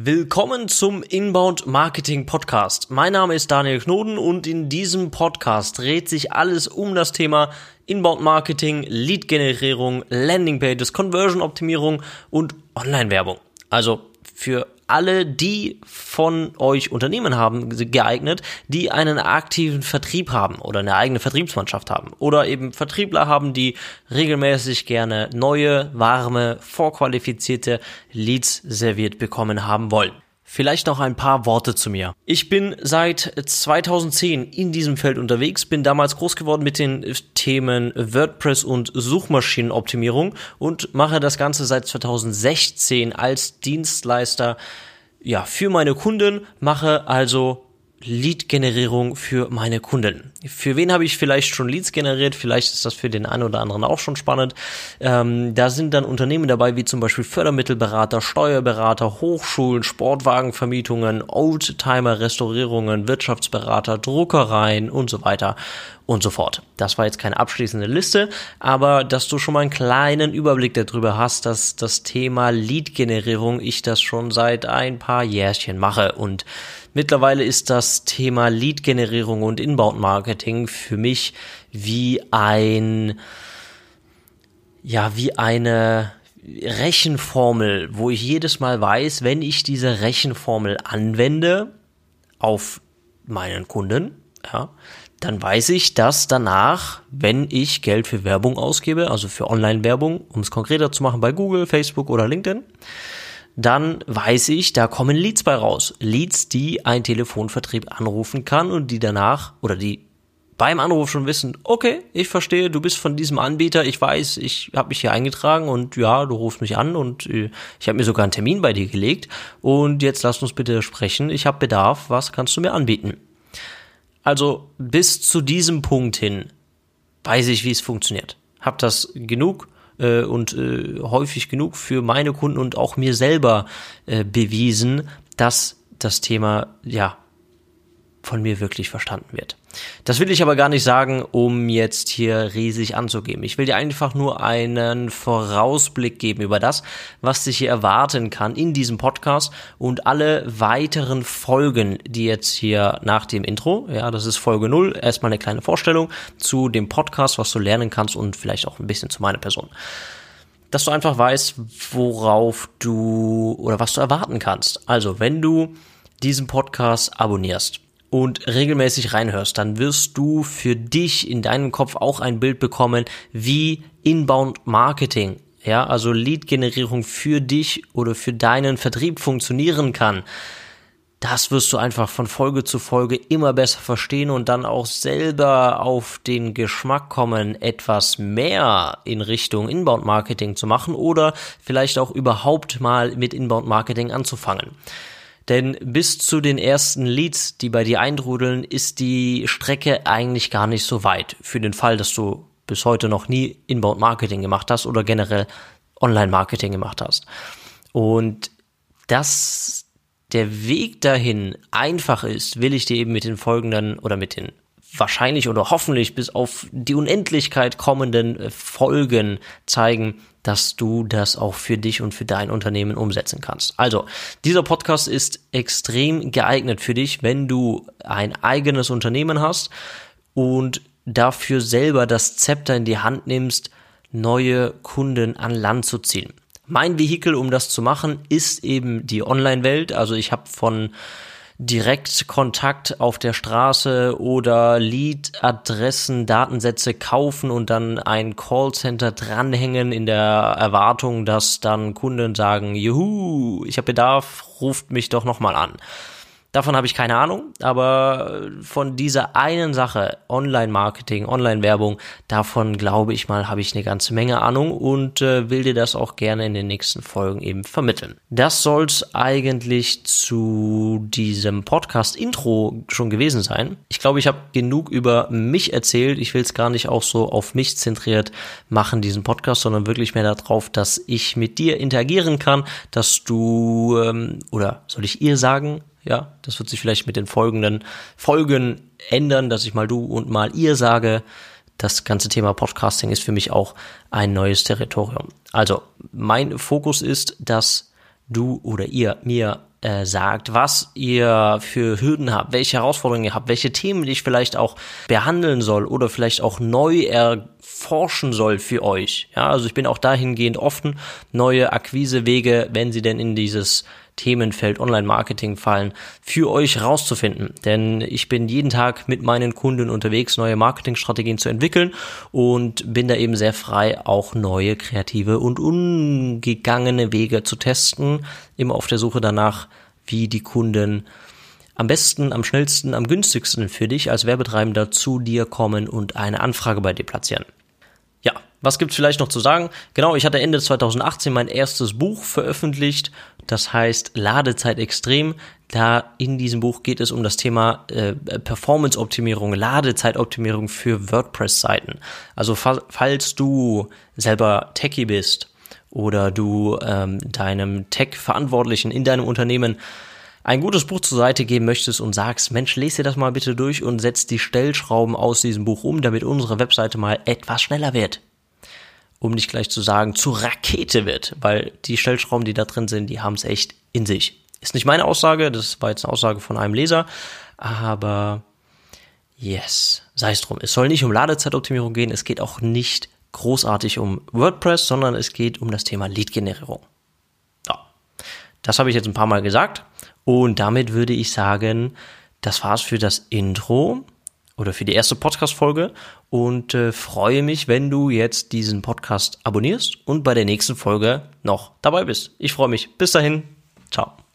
Willkommen zum Inbound Marketing Podcast. Mein Name ist Daniel Knoden und in diesem Podcast dreht sich alles um das Thema Inbound Marketing, Lead Generierung, Landing Pages, Conversion Optimierung und Online Werbung. Also für alle die von euch Unternehmen haben geeignet, die einen aktiven Vertrieb haben oder eine eigene Vertriebsmannschaft haben oder eben Vertriebler haben, die regelmäßig gerne neue, warme, vorqualifizierte Leads serviert bekommen haben wollen. Vielleicht noch ein paar Worte zu mir. Ich bin seit 2010 in diesem Feld unterwegs, bin damals groß geworden mit den Themen WordPress und Suchmaschinenoptimierung und mache das Ganze seit 2016 als Dienstleister ja, für meine Kunden, mache also Lead-Generierung für meine Kunden. Für wen habe ich vielleicht schon Leads generiert? Vielleicht ist das für den einen oder anderen auch schon spannend. Ähm, da sind dann Unternehmen dabei, wie zum Beispiel Fördermittelberater, Steuerberater, Hochschulen, Sportwagenvermietungen, Oldtimer-Restaurierungen, Wirtschaftsberater, Druckereien und so weiter und so fort. Das war jetzt keine abschließende Liste, aber dass du schon mal einen kleinen Überblick darüber hast, dass das Thema Lead-Generierung ich das schon seit ein paar Jährchen mache und Mittlerweile ist das Thema Lead-Generierung und Inbound-Marketing für mich wie ein, ja, wie eine Rechenformel, wo ich jedes Mal weiß, wenn ich diese Rechenformel anwende auf meinen Kunden, ja, dann weiß ich, dass danach, wenn ich Geld für Werbung ausgebe, also für Online-Werbung, um es konkreter zu machen bei Google, Facebook oder LinkedIn, dann weiß ich, da kommen Leads bei raus. Leads, die ein Telefonvertrieb anrufen kann und die danach oder die beim Anruf schon wissen, okay, ich verstehe, du bist von diesem Anbieter, ich weiß, ich habe mich hier eingetragen und ja, du rufst mich an und äh, ich habe mir sogar einen Termin bei dir gelegt und jetzt lass uns bitte sprechen, ich habe Bedarf, was kannst du mir anbieten? Also bis zu diesem Punkt hin weiß ich, wie es funktioniert. Hab das genug äh, und äh, häufig genug für meine Kunden und auch mir selber äh, bewiesen, dass das Thema ja von mir wirklich verstanden wird. Das will ich aber gar nicht sagen, um jetzt hier riesig anzugeben. Ich will dir einfach nur einen Vorausblick geben über das, was dich hier erwarten kann in diesem Podcast und alle weiteren Folgen, die jetzt hier nach dem Intro, ja, das ist Folge 0, erstmal eine kleine Vorstellung zu dem Podcast, was du lernen kannst und vielleicht auch ein bisschen zu meiner Person dass du einfach weißt, worauf du oder was du erwarten kannst. Also, wenn du diesen Podcast abonnierst, und regelmäßig reinhörst, dann wirst du für dich in deinem Kopf auch ein Bild bekommen, wie Inbound Marketing, ja, also Lead-Generierung für dich oder für deinen Vertrieb funktionieren kann. Das wirst du einfach von Folge zu Folge immer besser verstehen und dann auch selber auf den Geschmack kommen, etwas mehr in Richtung Inbound Marketing zu machen oder vielleicht auch überhaupt mal mit Inbound Marketing anzufangen. Denn bis zu den ersten Leads, die bei dir eintrudeln, ist die Strecke eigentlich gar nicht so weit. Für den Fall, dass du bis heute noch nie Inbound Marketing gemacht hast oder generell Online Marketing gemacht hast. Und dass der Weg dahin einfach ist, will ich dir eben mit den folgenden oder mit den wahrscheinlich oder hoffentlich bis auf die Unendlichkeit kommenden Folgen zeigen, dass du das auch für dich und für dein Unternehmen umsetzen kannst. Also, dieser Podcast ist extrem geeignet für dich, wenn du ein eigenes Unternehmen hast und dafür selber das Zepter in die Hand nimmst, neue Kunden an Land zu ziehen. Mein Vehikel, um das zu machen, ist eben die Online-Welt. Also ich habe von direkt Kontakt auf der Straße oder Lead-Adressen, Datensätze kaufen und dann ein Callcenter dranhängen in der Erwartung, dass dann Kunden sagen, juhu, ich habe Bedarf, ruft mich doch nochmal an. Davon habe ich keine Ahnung, aber von dieser einen Sache, Online-Marketing, Online-Werbung, davon glaube ich mal, habe ich eine ganze Menge Ahnung und äh, will dir das auch gerne in den nächsten Folgen eben vermitteln. Das soll es eigentlich zu diesem Podcast-Intro schon gewesen sein. Ich glaube, ich habe genug über mich erzählt. Ich will es gar nicht auch so auf mich zentriert machen, diesen Podcast, sondern wirklich mehr darauf, dass ich mit dir interagieren kann, dass du, ähm, oder soll ich ihr sagen, ja, das wird sich vielleicht mit den folgenden Folgen ändern, dass ich mal du und mal ihr sage. Das ganze Thema Podcasting ist für mich auch ein neues Territorium. Also, mein Fokus ist, dass du oder ihr mir äh, sagt, was ihr für Hürden habt, welche Herausforderungen ihr habt, welche Themen ich vielleicht auch behandeln soll oder vielleicht auch neu erforschen soll für euch. Ja, also ich bin auch dahingehend offen, neue Akquisewege, wenn sie denn in dieses Themenfeld Online-Marketing fallen, für euch rauszufinden. Denn ich bin jeden Tag mit meinen Kunden unterwegs, neue Marketingstrategien zu entwickeln und bin da eben sehr frei, auch neue kreative und ungegangene Wege zu testen, immer auf der Suche danach, wie die Kunden am besten, am schnellsten, am günstigsten für dich als Werbetreibender zu dir kommen und eine Anfrage bei dir platzieren. Was gibt's vielleicht noch zu sagen? Genau, ich hatte Ende 2018 mein erstes Buch veröffentlicht, das heißt Ladezeit extrem. Da in diesem Buch geht es um das Thema äh, Performance-Optimierung, Ladezeitoptimierung für WordPress-Seiten. Also fa falls du selber Techie bist oder du ähm, deinem Tech-Verantwortlichen in deinem Unternehmen ein gutes Buch zur Seite geben möchtest und sagst, Mensch, lese dir das mal bitte durch und setz die Stellschrauben aus diesem Buch um, damit unsere Webseite mal etwas schneller wird. Um nicht gleich zu sagen, zu Rakete wird, weil die Stellschrauben, die da drin sind, die haben es echt in sich. Ist nicht meine Aussage, das war jetzt eine Aussage von einem Leser, aber yes, sei es drum. Es soll nicht um Ladezeitoptimierung gehen, es geht auch nicht großartig um WordPress, sondern es geht um das Thema Lead-Generierung. Ja, das habe ich jetzt ein paar Mal gesagt. Und damit würde ich sagen, das war's für das Intro oder für die erste Podcast-Folge und äh, freue mich, wenn du jetzt diesen Podcast abonnierst und bei der nächsten Folge noch dabei bist. Ich freue mich. Bis dahin. Ciao.